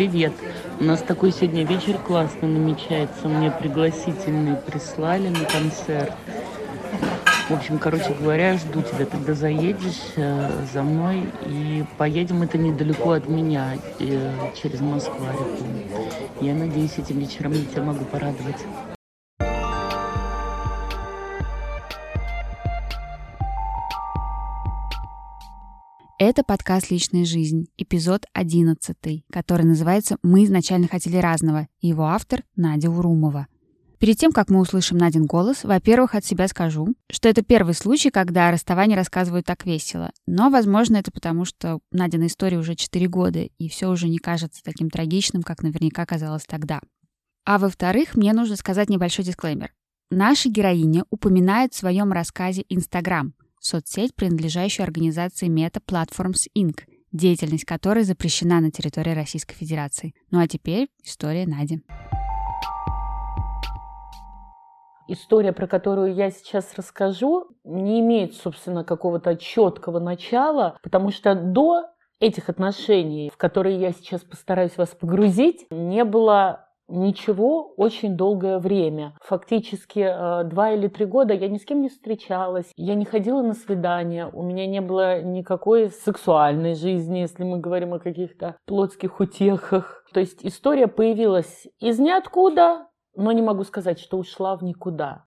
Привет. У нас такой сегодня вечер классный намечается. Мне пригласительные прислали на концерт. В общем, короче говоря, жду тебя. Тогда заедешь э, за мной и поедем. Это недалеко от меня, э, через Москву. Я надеюсь, этим вечером я тебя могу порадовать. Это подкаст «Личная жизнь», эпизод 11, который называется «Мы изначально хотели разного», его автор Надя Урумова. Перед тем, как мы услышим Надин голос, во-первых, от себя скажу, что это первый случай, когда о расставании рассказывают так весело. Но, возможно, это потому, что Надина история уже 4 года, и все уже не кажется таким трагичным, как наверняка казалось тогда. А во-вторых, мне нужно сказать небольшой дисклеймер. Наша героиня упоминает в своем рассказе Инстаграм, соцсеть, принадлежащую организации Meta Platforms Inc., деятельность которой запрещена на территории Российской Федерации. Ну а теперь история Нади. История, про которую я сейчас расскажу, не имеет, собственно, какого-то четкого начала, потому что до этих отношений, в которые я сейчас постараюсь вас погрузить, не было ничего очень долгое время. Фактически э, два или три года я ни с кем не встречалась, я не ходила на свидания, у меня не было никакой сексуальной жизни, если мы говорим о каких-то плотских утехах. То есть история появилась из ниоткуда, но не могу сказать, что ушла в никуда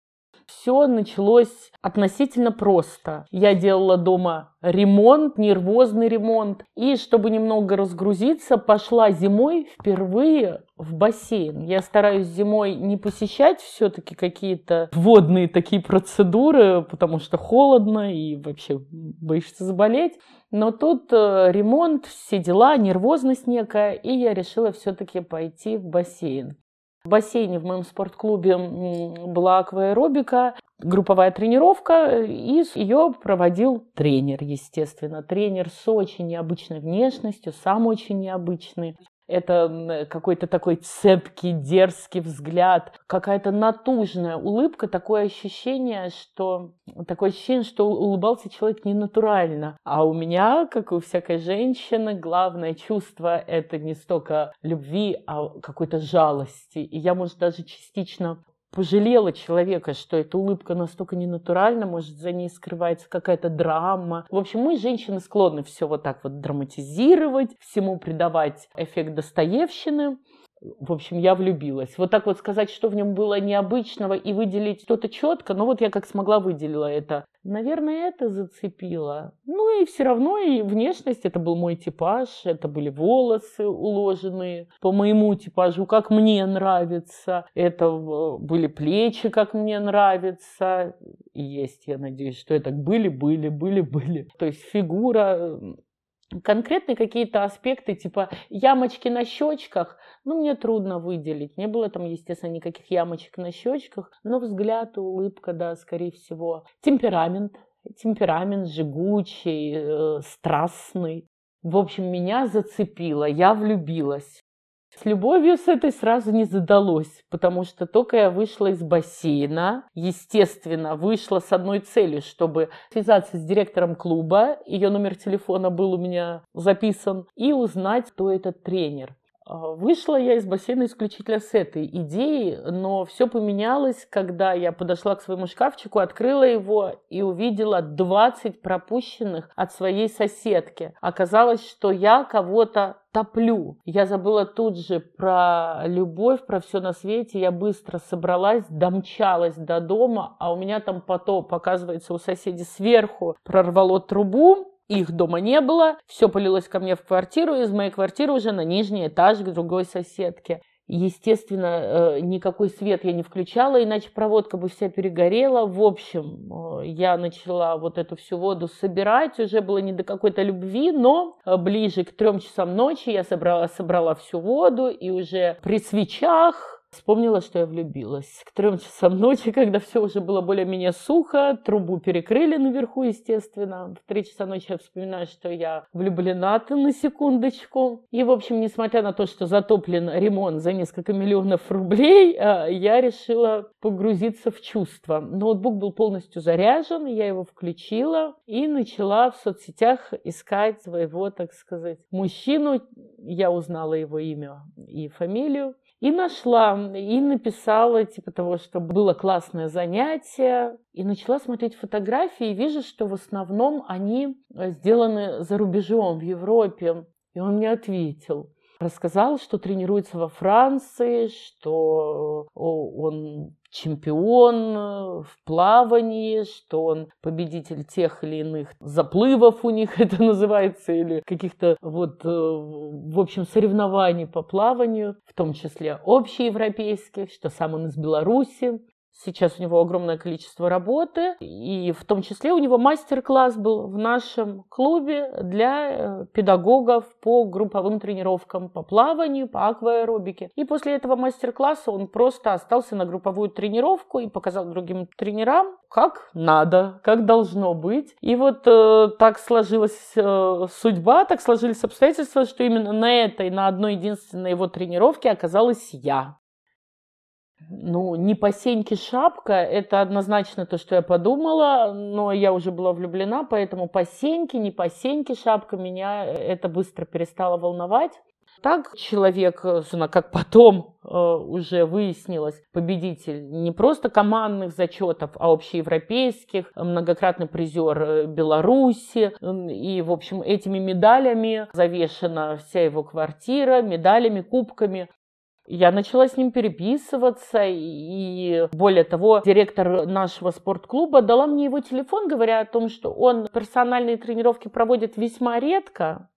все началось относительно просто. Я делала дома ремонт, нервозный ремонт. И чтобы немного разгрузиться, пошла зимой впервые в бассейн. Я стараюсь зимой не посещать все-таки какие-то водные такие процедуры, потому что холодно и вообще боишься заболеть. Но тут э, ремонт, все дела, нервозность некая, и я решила все-таки пойти в бассейн. В бассейне в моем спортклубе была акваэробика, групповая тренировка, и ее проводил тренер, естественно. Тренер с очень необычной внешностью, сам очень необычный это какой-то такой цепкий, дерзкий взгляд, какая-то натужная улыбка, такое ощущение, что такое ощущение, что улыбался человек ненатурально. А у меня, как у всякой женщины, главное чувство это не столько любви, а какой-то жалости. И я, может, даже частично пожалела человека, что эта улыбка настолько ненатуральна, может, за ней скрывается какая-то драма. В общем, мы, женщины, склонны все вот так вот драматизировать, всему придавать эффект Достоевщины. В общем, я влюбилась. Вот так вот сказать, что в нем было необычного и выделить что-то четко, ну вот я как смогла выделила это. Наверное, это зацепило. Ну и все равно и внешность, это был мой типаж, это были волосы уложенные по моему типажу, как мне нравится. Это были плечи, как мне нравится. И есть, я надеюсь, что это были, были, были, были. То есть фигура конкретные какие-то аспекты, типа ямочки на щечках, ну, мне трудно выделить. Не было там, естественно, никаких ямочек на щечках, но взгляд, улыбка, да, скорее всего. Темперамент, темперамент жгучий, э, страстный. В общем, меня зацепило, я влюбилась. С любовью с этой сразу не задалось, потому что только я вышла из бассейна, естественно, вышла с одной целью, чтобы связаться с директором клуба, ее номер телефона был у меня записан, и узнать, кто этот тренер. А, вышла я из бассейна исключительно с этой идеей, но все поменялось, когда я подошла к своему шкафчику, открыла его и увидела 20 пропущенных от своей соседки. Оказалось, что я кого-то топлю. Я забыла тут же про любовь, про все на свете. Я быстро собралась, домчалась до дома, а у меня там потоп, оказывается, у соседей сверху прорвало трубу, их дома не было, все полилось ко мне в квартиру, из моей квартиры уже на нижний этаж к другой соседке. Естественно, э, никакой свет я не включала, иначе проводка бы вся перегорела. В общем, э, я начала вот эту всю воду собирать, уже было не до какой-то любви, но э, ближе к трем часам ночи я собрала, собрала всю воду и уже при свечах Вспомнила, что я влюбилась. К трем часам ночи, когда все уже было более-менее сухо, трубу перекрыли наверху, естественно. В три часа ночи я вспоминаю, что я влюблена-то на секундочку. И, в общем, несмотря на то, что затоплен ремонт за несколько миллионов рублей, а, я решила погрузиться в чувства. Ноутбук был полностью заряжен, я его включила и начала в соцсетях искать своего, так сказать, мужчину. Я узнала его имя и фамилию. И нашла, и написала, типа того, что было классное занятие. И начала смотреть фотографии, и вижу, что в основном они э, сделаны за рубежом, в Европе. И он мне ответил. Рассказал, что тренируется во Франции, что э, он чемпион э, в плавании, что он победитель тех или иных заплывов у них это называется, или каких-то вот, э, в общем, соревнований по плаванию, в том числе общеевропейских, что сам он из Беларуси, Сейчас у него огромное количество работы, и в том числе у него мастер-класс был в нашем клубе для э, педагогов по групповым тренировкам по плаванию, по акваэробике. И после этого мастер-класса он просто остался на групповую тренировку и показал другим тренерам, как надо, как должно быть. И вот э, так сложилась э, судьба, так сложились обстоятельства, что именно на этой, на одной единственной его тренировке оказалась я. Ну, не по сеньке шапка, это однозначно то, что я подумала, но я уже была влюблена, поэтому по сеньке, не по сеньке шапка меня это быстро перестало волновать. Так человек, как потом э, уже выяснилось, победитель не просто командных зачетов, а общеевропейских, многократный призер э, Беларуси. И, в общем, этими медалями завешена вся его квартира, медалями, кубками. Я начала с ним переписываться, и более того, директор нашего спортклуба дала мне его телефон, говоря о том, что он персональные тренировки проводит весьма редко.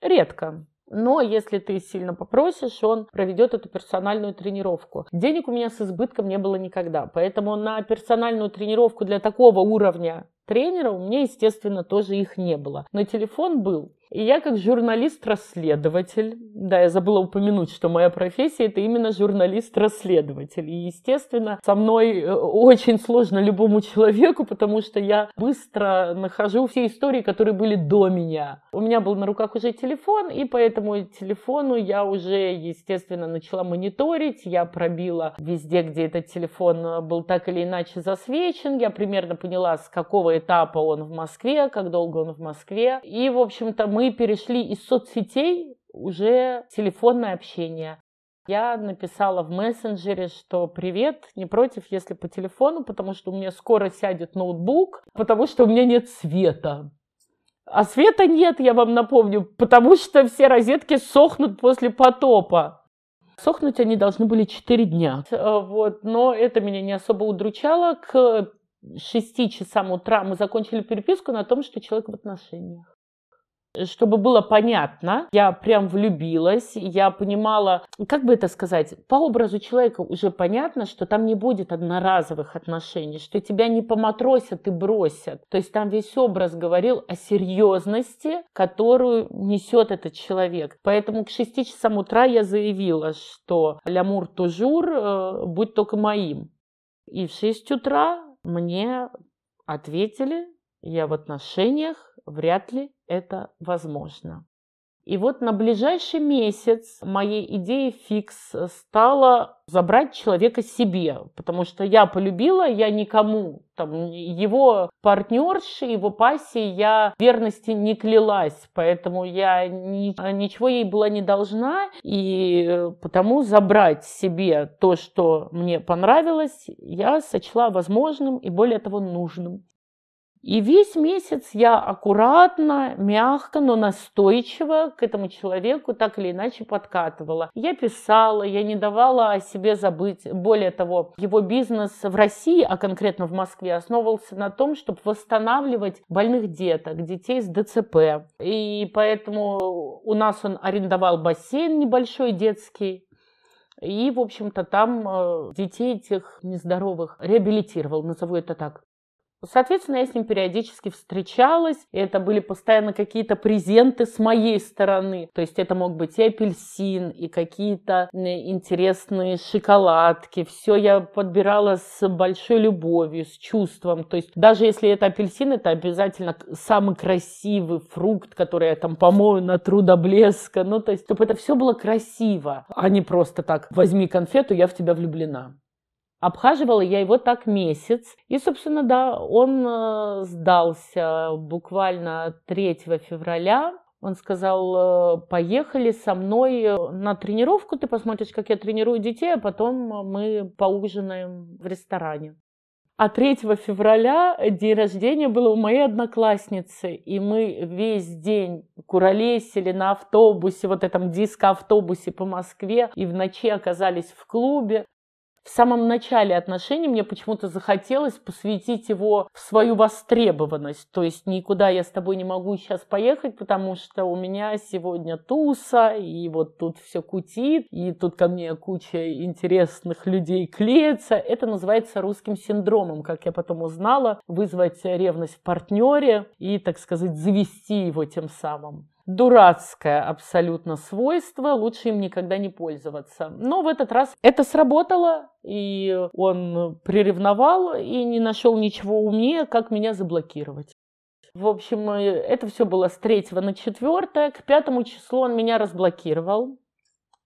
Редко. Но если ты сильно попросишь, он проведет эту персональную тренировку. Денег у меня с избытком не было никогда, поэтому на персональную тренировку для такого уровня тренера у меня, естественно, тоже их не было. Но телефон был. И я как журналист-расследователь, да, я забыла упомянуть, что моя профессия это именно журналист-расследователь. И, естественно, со мной э, очень сложно любому человеку, потому что я быстро нахожу все истории, которые были до меня. У меня был на руках уже телефон, и по этому телефону я уже, естественно, начала мониторить. Я пробила везде, где этот телефон был так или иначе засвечен. Я примерно поняла, с какого этапа он в Москве, как долго он в Москве. И, в общем-то, мы мы перешли из соцсетей уже телефонное общение. Я написала в мессенджере, что привет, не против, если по телефону, потому что у меня скоро сядет ноутбук, потому что у меня нет света. А света нет, я вам напомню, потому что все розетки сохнут после потопа. Сохнуть они должны были 4 дня. Э, вот. Но это меня не особо удручало. К 6 часам утра мы закончили переписку на том, что человек в отношениях. Чтобы было понятно, я прям влюбилась, я понимала, как бы это сказать, по образу человека уже понятно, что там не будет одноразовых отношений, что тебя не поматросят и бросят. То есть там весь образ говорил о серьезности, которую несет этот человек. Поэтому к 6 часам утра я заявила, что лямур тужур, э, будь только моим. И в 6 утра мне ответили, я в отношениях, вряд ли это возможно. И вот на ближайший месяц моей идеей фикс стала забрать человека себе, потому что я полюбила, я никому, там, его партнерши, его пассии я верности не клялась, поэтому я ни, ничего ей была не должна, и потому забрать себе то, что мне понравилось, я сочла возможным и более того нужным. И весь месяц я аккуратно, мягко, но настойчиво к этому человеку так или иначе подкатывала. Я писала, я не давала о себе забыть. Более того, его бизнес в России, а конкретно в Москве, основывался на том, чтобы восстанавливать больных деток, детей с ДЦП. И поэтому у нас он арендовал бассейн небольшой детский, и, в общем-то, там э, детей этих нездоровых реабилитировал, назову это так. Соответственно, я с ним периодически встречалась, и это были постоянно какие-то презенты с моей стороны. То есть это мог быть и апельсин, и какие-то интересные шоколадки. Все я подбирала с большой любовью, с чувством. То есть даже если это апельсин, это обязательно самый красивый фрукт, который я там помою на до блеска. Ну, то есть, чтобы это все было красиво, а не просто так «возьми конфету, я в тебя влюблена». Обхаживала я его так месяц. И, собственно, да, он э, сдался буквально 3 февраля. Он сказал, э, поехали со мной на тренировку, ты посмотришь, как я тренирую детей, а потом мы поужинаем в ресторане. А 3 февраля день рождения было у моей одноклассницы, и мы весь день куролесили на автобусе, вот этом диско-автобусе по Москве, и в ночи оказались в клубе в самом начале отношений мне почему-то захотелось посвятить его в свою востребованность. То есть никуда я с тобой не могу сейчас поехать, потому что у меня сегодня туса, и вот тут все кутит, и тут ко мне куча интересных людей клеится. Это называется русским синдромом, как я потом узнала, вызвать ревность в партнере и, так сказать, завести его тем самым дурацкое абсолютно свойство, лучше им никогда не пользоваться. Но в этот раз это сработало, и он приревновал и не нашел ничего умнее, как меня заблокировать. В общем, это все было с 3 на 4. К пятому числу он меня разблокировал.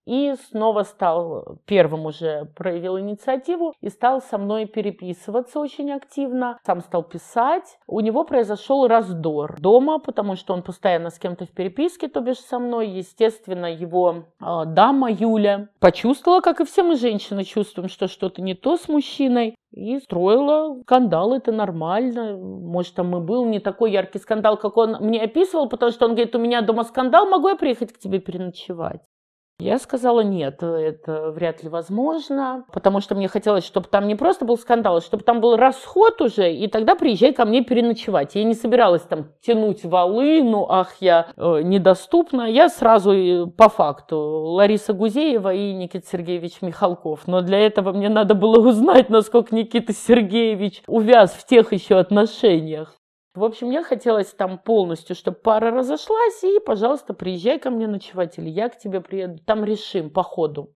И снова стал, первым уже проявил инициативу и стал со мной переписываться очень активно. Сам стал писать. У него произошел раздор дома, потому что он постоянно с кем-то в переписке, то бишь со мной. Естественно, его э, дама Юля почувствовала, как и все мы женщины чувствуем, что что-то не то с мужчиной. И строила скандал, это нормально. Может, там и был не такой яркий скандал, как он мне описывал, потому что он говорит, у меня дома скандал, могу я приехать к тебе переночевать? Я сказала, нет, это вряд ли возможно, потому что мне хотелось, чтобы там не просто был скандал, а чтобы там был расход уже, и тогда приезжай ко мне переночевать. Я не собиралась там тянуть валы, ну ах, я э, недоступна. Я сразу по факту Лариса Гузеева и Никита Сергеевич Михалков. Но для этого мне надо было узнать, насколько Никита Сергеевич увяз в тех еще отношениях. В общем, мне хотелось там полностью, чтобы пара разошлась, и, пожалуйста, приезжай ко мне ночевать, или я к тебе приеду, там решим по ходу.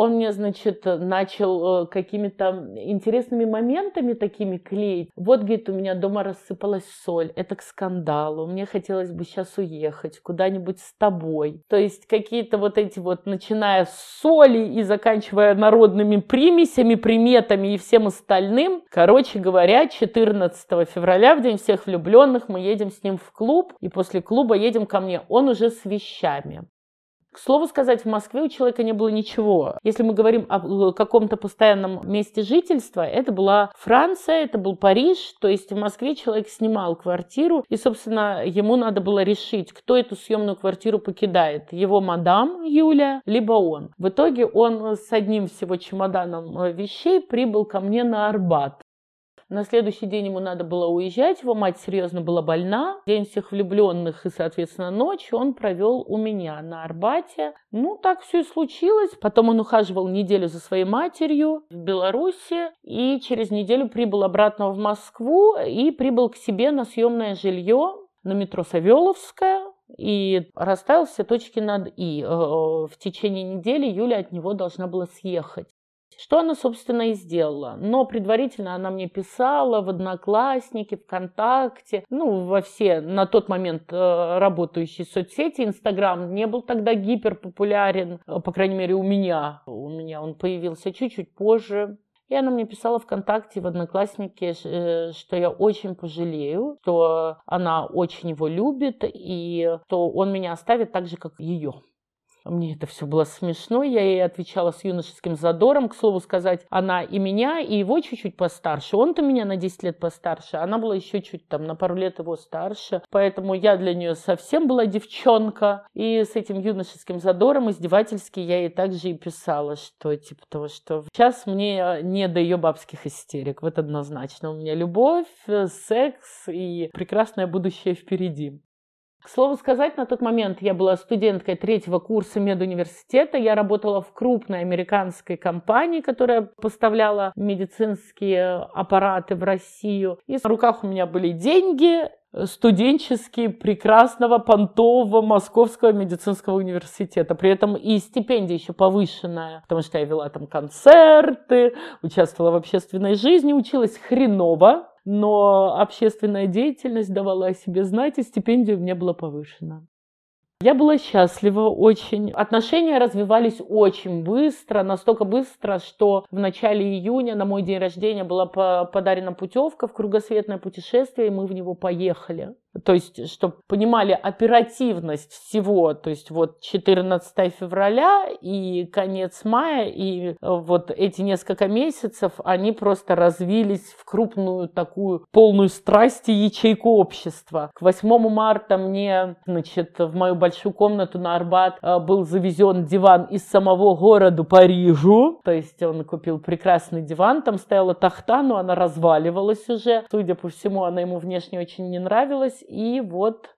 Он мне, значит, начал э, какими-то интересными моментами такими клеить. Вот, говорит, у меня дома рассыпалась соль. Это к скандалу. Мне хотелось бы сейчас уехать куда-нибудь с тобой. То есть какие-то вот эти вот, начиная с соли и заканчивая народными примесями, приметами и всем остальным. Короче говоря, 14 февраля, в День всех влюбленных, мы едем с ним в клуб. И после клуба едем ко мне. Он уже с вещами. К слову сказать, в Москве у человека не было ничего. Если мы говорим о э, каком-то постоянном месте жительства, это была Франция, это был Париж, то есть в Москве человек снимал квартиру, и, собственно, ему надо было решить, кто эту съемную квартиру покидает, его мадам Юля, либо он. В итоге он с одним всего чемоданом э, вещей прибыл ко мне на Арбат. На следующий день ему надо было уезжать, его мать серьезно была больна. День всех влюбленных и, соответственно, ночь он провел у меня на Арбате. Ну, так все и случилось. Потом он ухаживал неделю за своей матерью в Беларуси и через неделю прибыл обратно в Москву и прибыл к себе на съемное жилье на метро Савеловская, и расставил все точки над «и». Э, в течение недели Юля от него должна была съехать. Что она, собственно, и сделала. Но предварительно она мне писала в Одноклассники, ВКонтакте, ну, во все на тот момент э, работающие соцсети. Инстаграм не был тогда гиперпопулярен, э, по крайней мере, у меня. У меня он появился чуть-чуть позже. И она мне писала ВКонтакте, в Одноклассники, э, что я очень пожалею, что она очень его любит, и что он меня оставит так же, как ее. Мне это все было смешно, я ей отвечала с юношеским задором. К слову сказать, она и меня, и его чуть-чуть постарше. Он-то меня на 10 лет постарше, она была еще чуть там на пару лет его старше. Поэтому я для нее совсем была девчонка. И с этим юношеским задором издевательски я ей также и писала, что типа того, что сейчас мне не до ее бабских истерик. Вот однозначно. У меня любовь, секс и прекрасное будущее впереди. К слову сказать, на тот момент я была студенткой третьего курса медуниверситета. Я работала в крупной американской компании, которая поставляла медицинские аппараты в Россию. И в руках у меня были деньги, студенческие прекрасного понтового Московского медицинского университета. При этом и стипендия еще повышенная, потому что я вела там концерты, участвовала в общественной жизни, училась хреново, но общественная деятельность давала о себе знать, и стипендия у меня была повышена. Я была счастлива очень. Отношения развивались очень быстро, настолько быстро, что в начале июня на мой день рождения была подарена путевка в кругосветное путешествие, и мы в него поехали. То есть, чтобы понимали оперативность всего, то есть вот 14 февраля и конец мая, и вот эти несколько месяцев, они просто развились в крупную такую полную страсти ячейку общества. К 8 марта мне, значит, в мою большую комнату на Арбат э, был завезен диван из самого города Парижу, то есть он купил прекрасный диван, там стояла тахта, но она разваливалась уже, судя по всему, она ему внешне очень не нравилась, и вот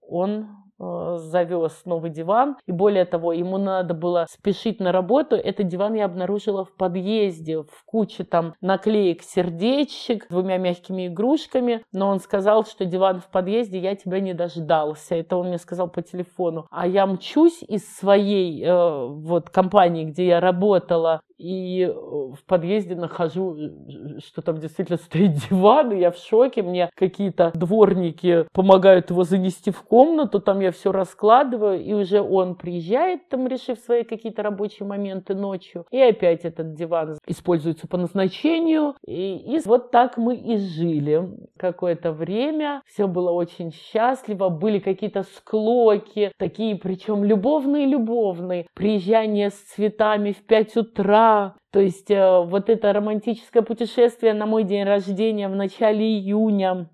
он Э, завез новый диван. И более того, ему надо было спешить на работу. Этот диван я обнаружила в подъезде, в куче там наклеек сердечек с двумя мягкими игрушками. Но он сказал, что диван в подъезде, я тебя не дождался. Это он мне сказал по телефону. А я мчусь из своей э, вот компании, где я работала, и э, в подъезде нахожу, э, что там действительно стоит диван, и я в шоке. Мне какие-то дворники помогают его занести в комнату, там я все раскладываю, и уже он приезжает, там решив свои какие-то рабочие моменты ночью, и опять этот диван используется по назначению. И, и вот так мы и жили какое-то время. Все было очень счастливо, были какие-то склоки, такие причем любовные-любовные. Приезжание с цветами в 5 утра, то есть э, вот это романтическое путешествие на мой день рождения в начале июня.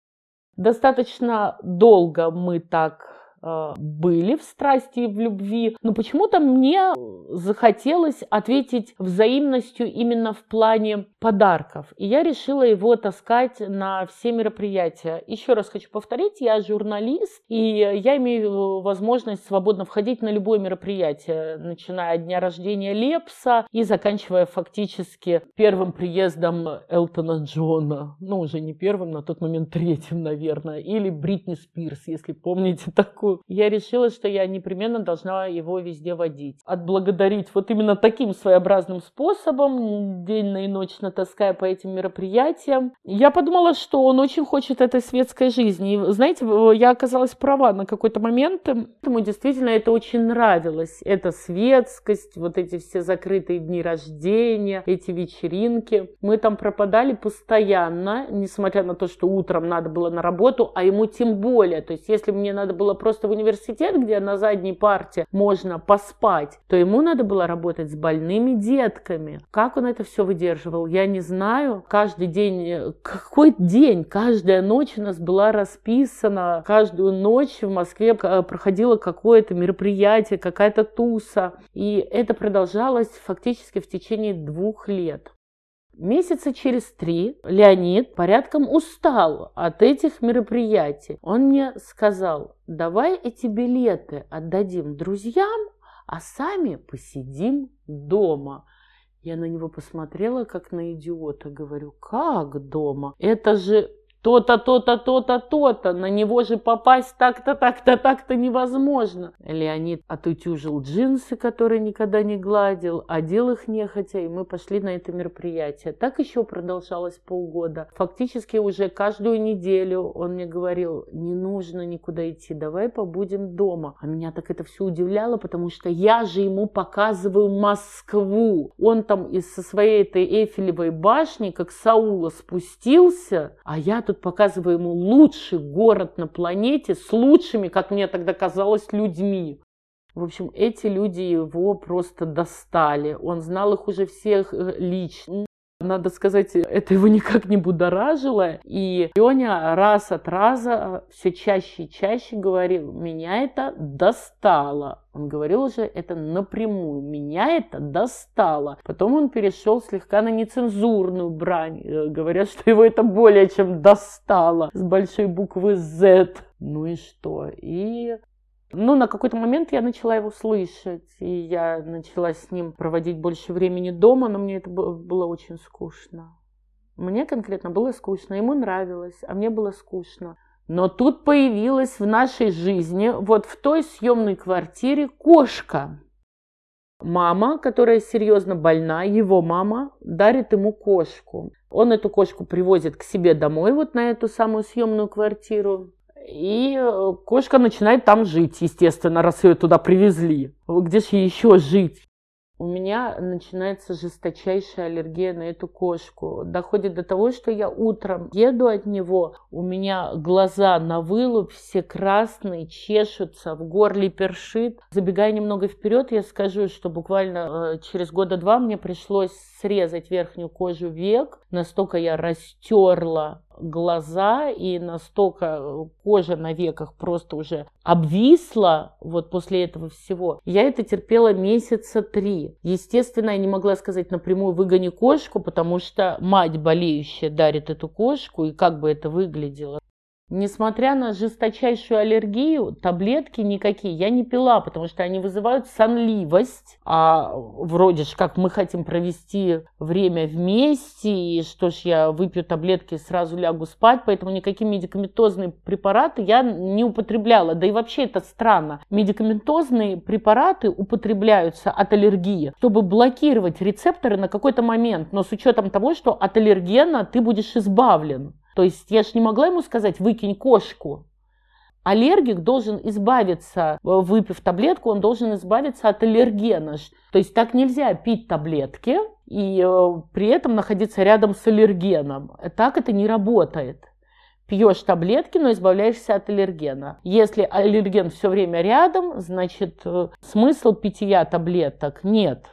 Достаточно долго мы так были в страсти и в любви, но почему-то мне захотелось ответить взаимностью именно в плане подарков. И я решила его таскать на все мероприятия. Еще раз хочу повторить, я журналист, и я имею возможность свободно входить на любое мероприятие, начиная от дня рождения Лепса и заканчивая фактически первым приездом Элтона Джона. Ну, уже не первым, на тот момент третьим, наверное. Или Бритни Спирс, если помните такую я решила, что я непременно должна его везде водить. Отблагодарить вот именно таким своеобразным способом, день и ночь натаская по этим мероприятиям. Я подумала, что он очень хочет этой светской жизни. И, знаете, я оказалась права на какой-то момент. Ему действительно это очень нравилось. Эта светскость, вот эти все закрытые дни рождения, эти вечеринки. Мы там пропадали постоянно, несмотря на то, что утром надо было на работу, а ему тем более. То есть, если мне надо было просто просто в университет, где на задней парте можно поспать, то ему надо было работать с больными детками. Как он это все выдерживал, я не знаю. Каждый день, какой день, каждая ночь у нас была расписана. Каждую ночь в Москве проходило какое-то мероприятие, какая-то туса. И это продолжалось фактически в течение двух лет. Месяца через три Леонид порядком устал от этих мероприятий. Он мне сказал, давай эти билеты отдадим друзьям, а сами посидим дома. Я на него посмотрела, как на идиота. Говорю, как дома? Это же то-то, то-то, то-то, то-то, на него же попасть так-то, так-то, так-то невозможно. Леонид отутюжил джинсы, которые никогда не гладил, одел их нехотя, и мы пошли на это мероприятие. Так еще продолжалось полгода. Фактически уже каждую неделю он мне говорил, не нужно никуда идти, давай побудем дома. А меня так это все удивляло, потому что я же ему показываю Москву. Он там из со своей этой Эйфелевой башни, как Саула, спустился, а я тут тут показываю ему лучший город на планете с лучшими, как мне тогда казалось, людьми. В общем, эти люди его просто достали. Он знал их уже всех э, лично. Надо сказать, это его никак не будоражило. И Леня раз от раза все чаще и чаще говорил, меня это достало. Он говорил уже это напрямую. Меня это достало. Потом он перешел слегка на нецензурную брань, э, говоря, что его это более чем достало с большой буквы Z. Ну и что? И ну, на какой-то момент я начала его слышать, и я начала с ним проводить больше времени дома, но мне это было очень скучно. Мне конкретно было скучно, ему нравилось, а мне было скучно. Но тут появилась в нашей жизни, вот в той съемной квартире, кошка. Мама, которая серьезно больна, его мама, дарит ему кошку. Он эту кошку привозит к себе домой, вот на эту самую съемную квартиру. И э, кошка начинает там жить, естественно, раз ее туда привезли. Где же еще жить? у меня начинается жесточайшая аллергия на эту кошку. Доходит до того, что я утром еду от него, у меня глаза на вылуп, все красные, чешутся, в горле першит. Забегая немного вперед, я скажу, что буквально э, через года два мне пришлось срезать верхнюю кожу век. Настолько я растерла глаза и настолько э, кожа на веках просто уже обвисла вот после этого всего. Я это терпела месяца три. Естественно, я не могла сказать напрямую выгони кошку, потому что мать болеющая дарит эту кошку, и как бы это выглядело. Несмотря на жесточайшую аллергию, таблетки никакие я не пила, потому что они вызывают сонливость. А вроде же как мы хотим провести время вместе, и что ж я выпью таблетки и сразу лягу спать, поэтому никакие медикаментозные препараты я не употребляла. Да и вообще это странно. Медикаментозные препараты употребляются от аллергии, чтобы блокировать рецепторы на какой-то момент, но с учетом того, что от аллергена ты будешь избавлен. То есть я же не могла ему сказать, выкинь кошку. Аллергик должен избавиться, э, выпив таблетку, он должен избавиться от аллергена. То есть так нельзя пить таблетки и э, при этом находиться рядом с аллергеном. Так это не работает. Пьешь таблетки, но избавляешься от аллергена. Если аллерген все время рядом, значит э, смысл питья таблеток нет.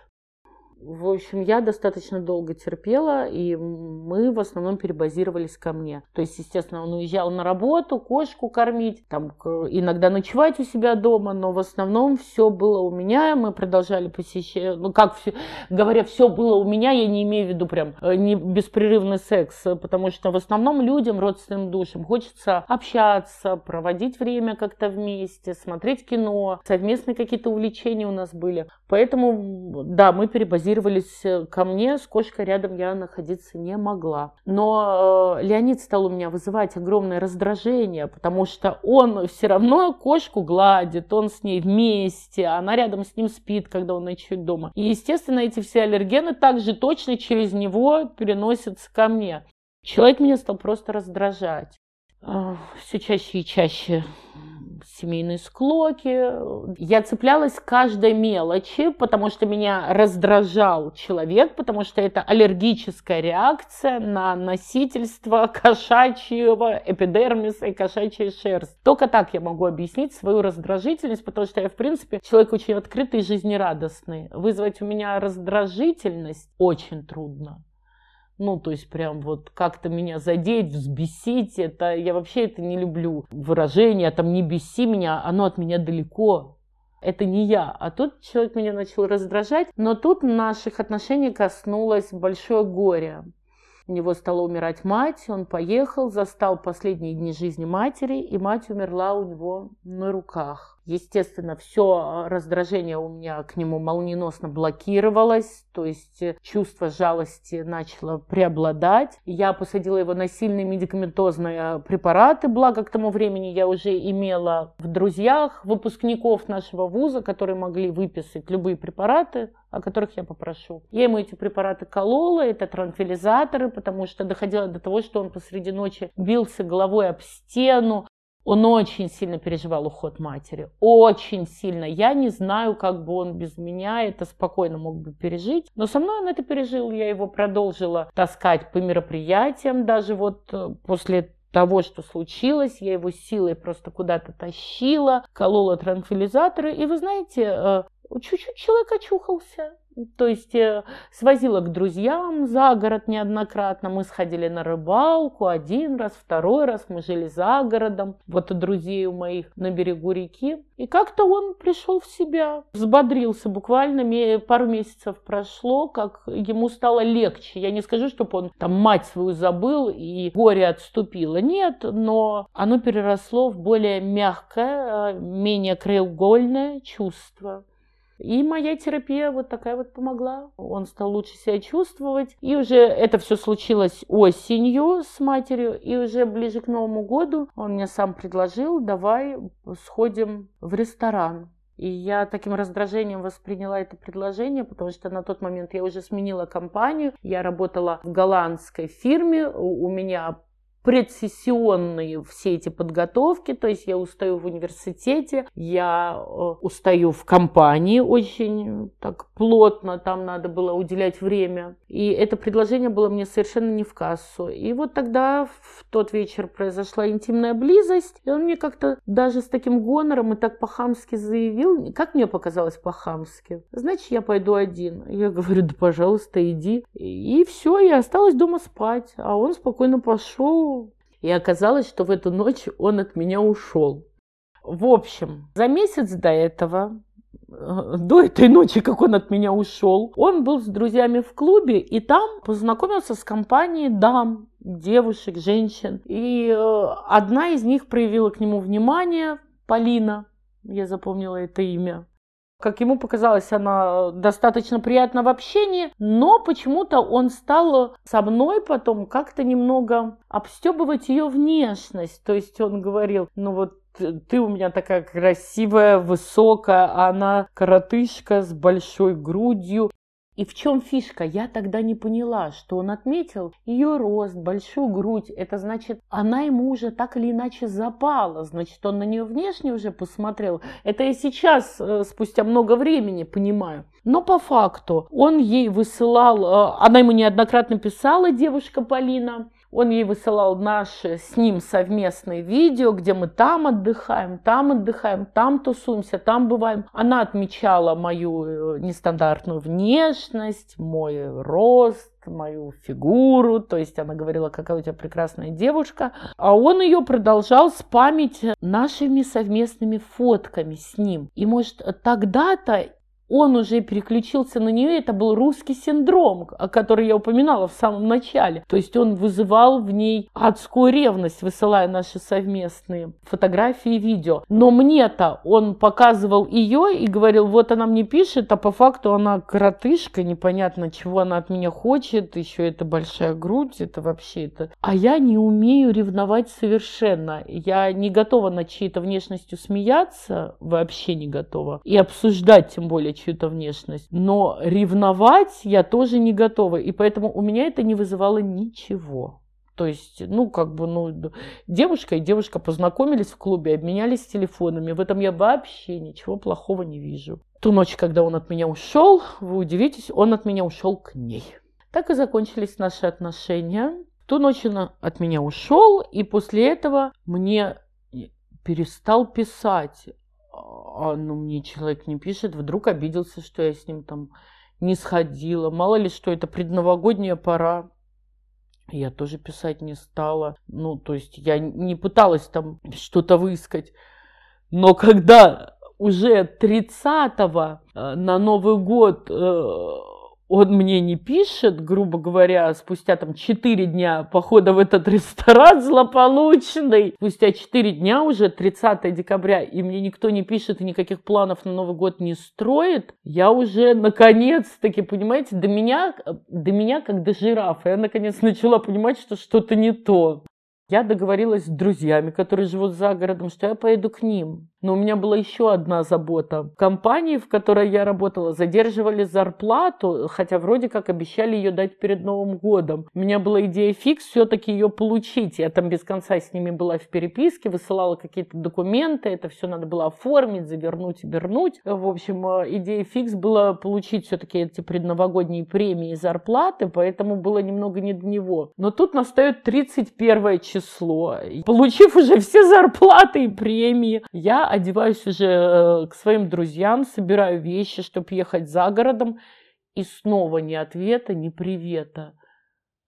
В общем, я достаточно долго терпела, и мы в основном перебазировались ко мне. То есть, естественно, он уезжал на работу, кошку кормить, там иногда ночевать у себя дома, но в основном все было у меня, мы продолжали посещать, ну как все, говоря, все было у меня, я не имею в виду прям э, не беспрерывный секс, потому что в основном людям, родственным душам, хочется общаться, проводить время как-то вместе, смотреть кино, совместные какие-то увлечения у нас были. Поэтому, да, мы перебазировались э, ко мне, с кошкой рядом я находиться не могла. Но э, Леонид стал у меня вызывать огромное раздражение, потому что он все равно кошку гладит, он с ней вместе, она рядом с ним спит, когда он ночует дома. И, естественно, эти все аллергены также точно через него переносятся ко мне. Человек меня стал просто раздражать. Все чаще и чаще семейные склоки. Я цеплялась каждой мелочи, потому что меня раздражал человек, потому что это аллергическая реакция на носительство кошачьего эпидермиса и кошачьей шерсть. Только так я могу объяснить свою раздражительность, потому что я, в принципе, человек очень открытый и жизнерадостный. Вызвать у меня раздражительность очень трудно. Ну, то есть прям вот как-то меня задеть, взбесить, это я вообще это не люблю. Выражение там «не беси меня», оно от меня далеко. Это не я. А тут человек меня начал раздражать. Но тут наших отношений коснулось большое горе. У него стала умирать мать, он поехал, застал последние дни жизни матери, и мать умерла у него на руках. Естественно, все раздражение у меня к нему молниеносно блокировалось, то есть э, чувство жалости начало преобладать. Я посадила его на сильные медикаментозные препараты, благо к тому времени я уже имела в друзьях выпускников нашего вуза, которые могли выписать любые препараты, о которых я попрошу. Я ему эти препараты колола, это транквилизаторы, потому что доходило до того, что он посреди ночи бился головой об стену, он очень сильно переживал уход матери, очень сильно. Я не знаю, как бы он без меня это спокойно мог бы пережить, но со мной он это пережил, я его продолжила таскать по мероприятиям, даже вот э, после того, что случилось, я его силой просто куда-то тащила, колола транквилизаторы, и вы знаете, э, чуть-чуть человек очухался. То есть э, свозила к друзьям за город неоднократно. Мы сходили на рыбалку один раз, второй раз. Мы жили за городом. Вот у друзей у моих на берегу реки. И как-то он пришел в себя, взбодрился. Буквально пару месяцев прошло, как ему стало легче. Я не скажу, чтобы он там мать свою забыл и горе отступило. Нет, но оно переросло в более мягкое, э, менее краеугольное чувство. И моя терапия вот такая вот помогла. Он стал лучше себя чувствовать. И уже это все случилось осенью с матерью. И уже ближе к Новому году он мне сам предложил, давай сходим в ресторан. И я таким раздражением восприняла это предложение, потому что на тот момент я уже сменила компанию. Я работала в голландской фирме. У меня предсессионные все эти подготовки, то есть я устаю в университете, я э, устаю в компании очень так плотно, там надо было уделять время. И это предложение было мне совершенно не в кассу. И вот тогда в тот вечер произошла интимная близость, и он мне как-то даже с таким гонором и так по-хамски заявил, как мне показалось по-хамски, значит, я пойду один. Я говорю, да пожалуйста, иди. И все, я осталась дома спать, а он спокойно пошел, и оказалось, что в эту ночь он от меня ушел. В общем, за месяц до этого, э, до этой ночи, как он от меня ушел, он был с друзьями в клубе и там познакомился с компанией дам, девушек, женщин. И э, одна из них проявила к нему внимание, Полина, я запомнила это имя. Как ему показалось, она достаточно приятна в общении, но почему-то он стал со мной потом как-то немного обстебывать ее внешность. То есть он говорил, ну вот ты у меня такая красивая, высокая, а она коротышка с большой грудью. И в чем фишка? Я тогда не поняла, что он отметил ее рост, большую грудь. Это значит, она ему уже так или иначе запала. Значит, он на нее внешне уже посмотрел. Это я сейчас, э, спустя много времени, понимаю. Но по факту он ей высылал, э, она ему неоднократно писала, девушка Полина, он ей высылал наши с ним совместные видео, где мы там отдыхаем, там отдыхаем, там тусуемся, там бываем. Она отмечала мою э, нестандартную внешность, мой рост, мою фигуру, то есть она говорила, какая у тебя прекрасная девушка, а он ее продолжал спамить нашими совместными фотками с ним. И может тогда-то он уже переключился на нее, это был русский синдром, о котором я упоминала в самом начале. То есть он вызывал в ней адскую ревность, высылая наши совместные фотографии и видео. Но мне-то он показывал ее и говорил, вот она мне пишет, а по факту она коротышка, непонятно, чего она от меня хочет, еще это большая грудь, это вообще это. А я не умею ревновать совершенно. Я не готова над чьей-то внешностью смеяться, вообще не готова. И обсуждать тем более чью-то внешность. Но ревновать я тоже не готова. И поэтому у меня это не вызывало ничего. То есть, ну, как бы, ну, девушка и девушка познакомились в клубе, обменялись телефонами. В этом я вообще ничего плохого не вижу. Ту ночь, когда он от меня ушел, вы удивитесь, он от меня ушел к ней. Так и закончились наши отношения. Ту ночь он от меня ушел, и после этого мне перестал писать а ну мне человек не пишет, вдруг обиделся, что я с ним там не сходила. Мало ли, что это предновогодняя пора. Я тоже писать не стала. Ну, то есть я не пыталась там что-то выискать. Но когда уже 30-го э, на Новый год э, он мне не пишет, грубо говоря, спустя там 4 дня похода в этот ресторан злополучный, спустя 4 дня уже 30 декабря, и мне никто не пишет и никаких планов на Новый год не строит, я уже наконец-таки, понимаете, до меня, до меня как до жирафа, я наконец начала понимать, что что-то не то. Я договорилась с друзьями, которые живут за городом, что я поеду к ним. Но у меня была еще одна забота. Компании, в которой я работала, задерживали зарплату, хотя вроде как обещали ее дать перед Новым годом. У меня была идея фикс все-таки ее получить. Я там без конца с ними была в переписке, высылала какие-то документы, это все надо было оформить, завернуть и вернуть. В общем, э, идея фикс была получить все-таки эти предновогодние премии и зарплаты, поэтому было немного не до него. Но тут настает 31 число. Получив уже все зарплаты и премии, я одеваюсь уже э, к своим друзьям, собираю вещи, чтобы ехать за городом, и снова ни ответа, ни привета.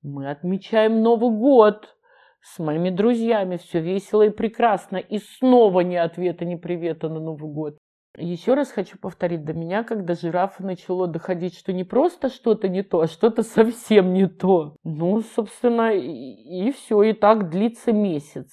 Мы отмечаем Новый год с моими друзьями, все весело и прекрасно, и снова ни ответа, ни привета на Новый год. Еще раз хочу повторить, до меня, когда жирафа начало доходить, что не просто что-то не то, а что-то совсем не то. Ну, собственно, и, и все, и так длится месяц.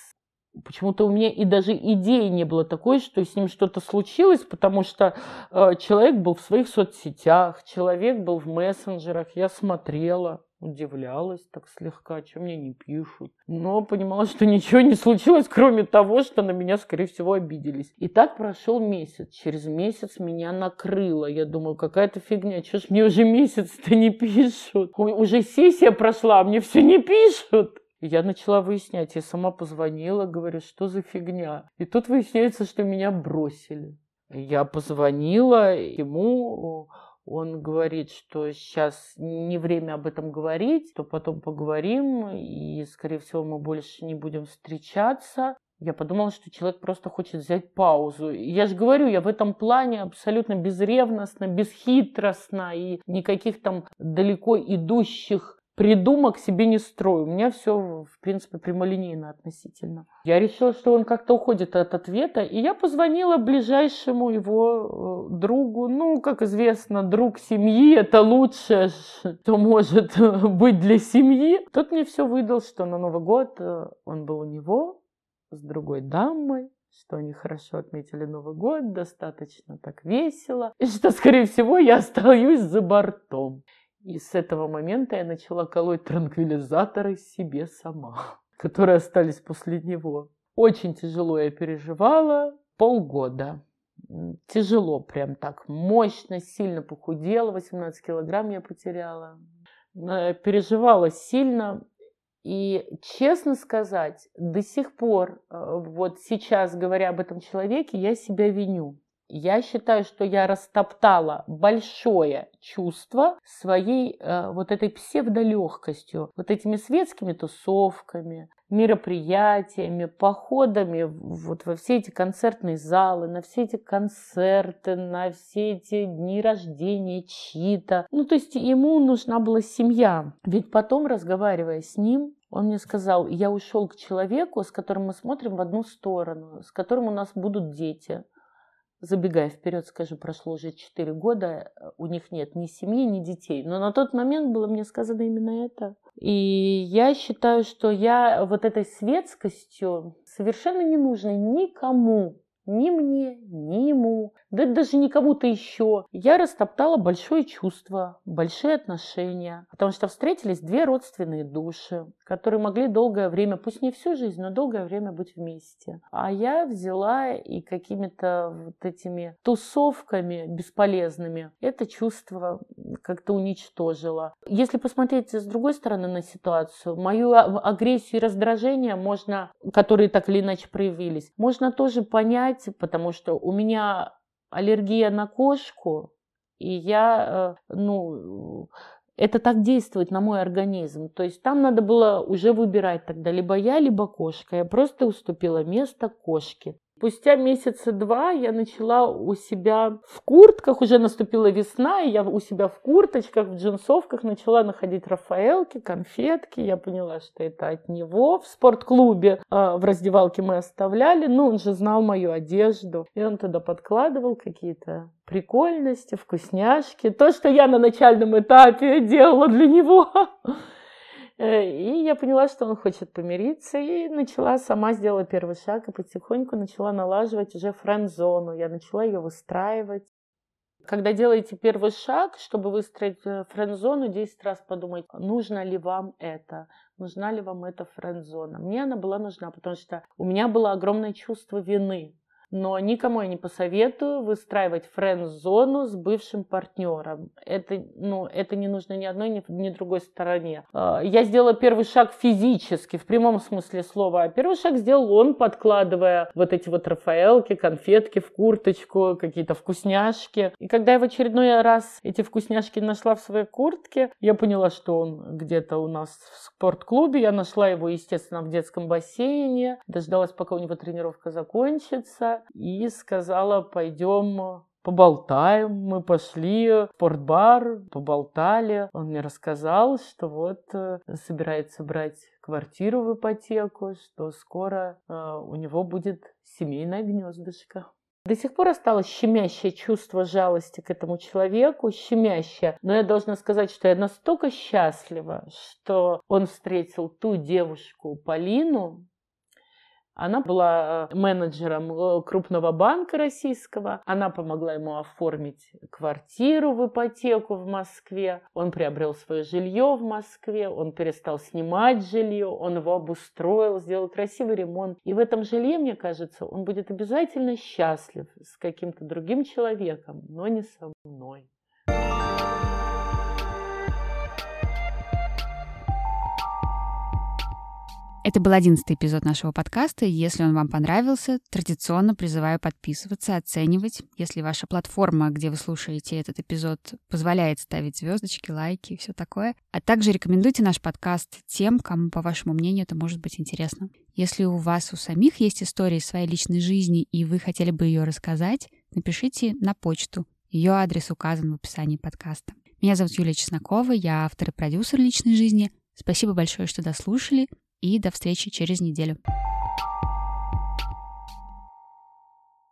Почему-то у меня и даже идеи не было такой, что с ним что-то случилось, потому что э, человек был в своих соцсетях, человек был в мессенджерах, я смотрела удивлялась так слегка, что мне не пишут. Но понимала, что ничего не случилось, кроме того, что на меня, скорее всего, обиделись. И так прошел месяц. Через месяц меня накрыло. Я думаю, какая-то фигня, что ж мне уже месяц-то не пишут? Уже сессия прошла, а мне все не пишут. Я начала выяснять, я сама позвонила, говорю, что за фигня. И тут выясняется, что меня бросили. Я позвонила ему, он говорит, что сейчас не время об этом говорить, то потом поговорим, и, скорее всего, мы больше не будем встречаться. Я подумала, что человек просто хочет взять паузу. Я же говорю, я в этом плане абсолютно безревностно, бесхитростно и никаких там далеко идущих придумок себе не строю. У меня все, в принципе, прямолинейно относительно. Я решила, что он как-то уходит от ответа, и я позвонила ближайшему его э, другу. Ну, как известно, друг семьи – это лучшее, что может быть для семьи. Тот мне все выдал, что на Новый год э, он был у него с другой дамой, что они хорошо отметили Новый год, достаточно так весело, и что, скорее всего, я остаюсь за бортом. И с этого момента я начала колоть транквилизаторы себе сама, которые остались после него. Очень тяжело я переживала полгода. Тяжело прям так, мощно, сильно похудела, 18 килограмм я потеряла. Переживала сильно, и честно сказать, до сих пор, э, вот сейчас, говоря об этом человеке, я себя виню. Я считаю, что я растоптала большое чувство своей э, вот этой псевдолегкостью, вот этими светскими тусовками, мероприятиями, походами вот во все эти концертные залы, на все эти концерты, на все эти дни рождения чьи-то. Ну, то есть ему нужна была семья. Ведь потом, разговаривая с ним, он мне сказал, я ушел к человеку, с которым мы смотрим в одну сторону, с которым у нас будут дети – забегая вперед, скажу, прошло уже 4 года, у них нет ни семьи, ни детей. Но на тот момент было мне сказано именно это. И я считаю, что я вот этой светскостью совершенно не нужной никому ни мне, ни ему, да даже ни кому-то еще. Я растоптала большое чувство, большие отношения, потому что встретились две родственные души, которые могли долгое время, пусть не всю жизнь, но долгое время быть вместе. А я взяла и какими-то вот этими тусовками бесполезными это чувство как-то уничтожила. Если посмотреть с другой стороны на ситуацию, мою а, агрессию и раздражение можно, которые так или иначе проявились, можно тоже понять, потому что у меня аллергия на кошку, и я, э, ну, это так действует на мой организм. То есть там надо было уже выбирать тогда либо я, либо кошка. Я просто уступила место кошке. Спустя месяца два я начала у себя в куртках, уже наступила весна, и я у себя в курточках, в джинсовках начала находить Рафаэлки, конфетки. Я поняла, что это от него. В спортклубе э, в раздевалке мы оставляли, ну, он же знал мою одежду. И он туда подкладывал какие-то прикольности, вкусняшки. То, что я на начальном этапе делала для него. Э, и я поняла, что он хочет помириться, и начала сама сделала первый шаг, и потихоньку начала налаживать уже френд-зону. Я начала ее выстраивать. Когда делаете первый шаг, чтобы выстроить э, френд-зону, 10 раз подумать, нужно ли вам это, нужна ли вам эта френд-зона. Мне она была нужна, потому что у меня было огромное чувство вины но никому я не посоветую выстраивать френд-зону с бывшим партнером. Это, ну, это не нужно ни одной, ни, ни другой стороне. А, я сделала первый шаг физически, в прямом смысле слова. А первый шаг сделал он, подкладывая вот эти вот рафаэлки, конфетки в курточку, какие-то вкусняшки. И когда я в очередной раз эти вкусняшки нашла в своей куртке, я поняла, что он где-то у нас в спортклубе. Я нашла его, естественно, в детском бассейне. Дождалась, пока у него тренировка закончится и сказала, пойдем поболтаем. Мы пошли в спортбар, поболтали. Он мне рассказал, что вот э, собирается брать квартиру в ипотеку, что скоро э, у него будет семейное гнездышко. До сих пор осталось щемящее чувство жалости к этому человеку, щемящее. Но я должна сказать, что я настолько счастлива, что он встретил ту девушку, Полину, она была э, менеджером э, крупного банка российского. Она помогла ему оформить квартиру в ипотеку в Москве. Он приобрел свое жилье в Москве. Он перестал снимать жилье. Он его обустроил, сделал красивый ремонт. И в этом жилье, мне кажется, он будет обязательно счастлив с каким-то другим человеком, но не со мной. Это был одиннадцатый эпизод нашего подкаста. Если он вам понравился, традиционно призываю подписываться, оценивать. Если ваша платформа, где вы слушаете этот эпизод, позволяет ставить звездочки, лайки и все такое. А также рекомендуйте наш подкаст тем, кому, по вашему мнению, это может быть интересно. Если у вас у самих есть история своей личной жизни, и вы хотели бы ее рассказать, напишите на почту. Ее адрес указан в описании подкаста. Меня зовут Юлия Чеснокова, я автор и продюсер личной жизни. Спасибо большое, что дослушали и до встречи через неделю.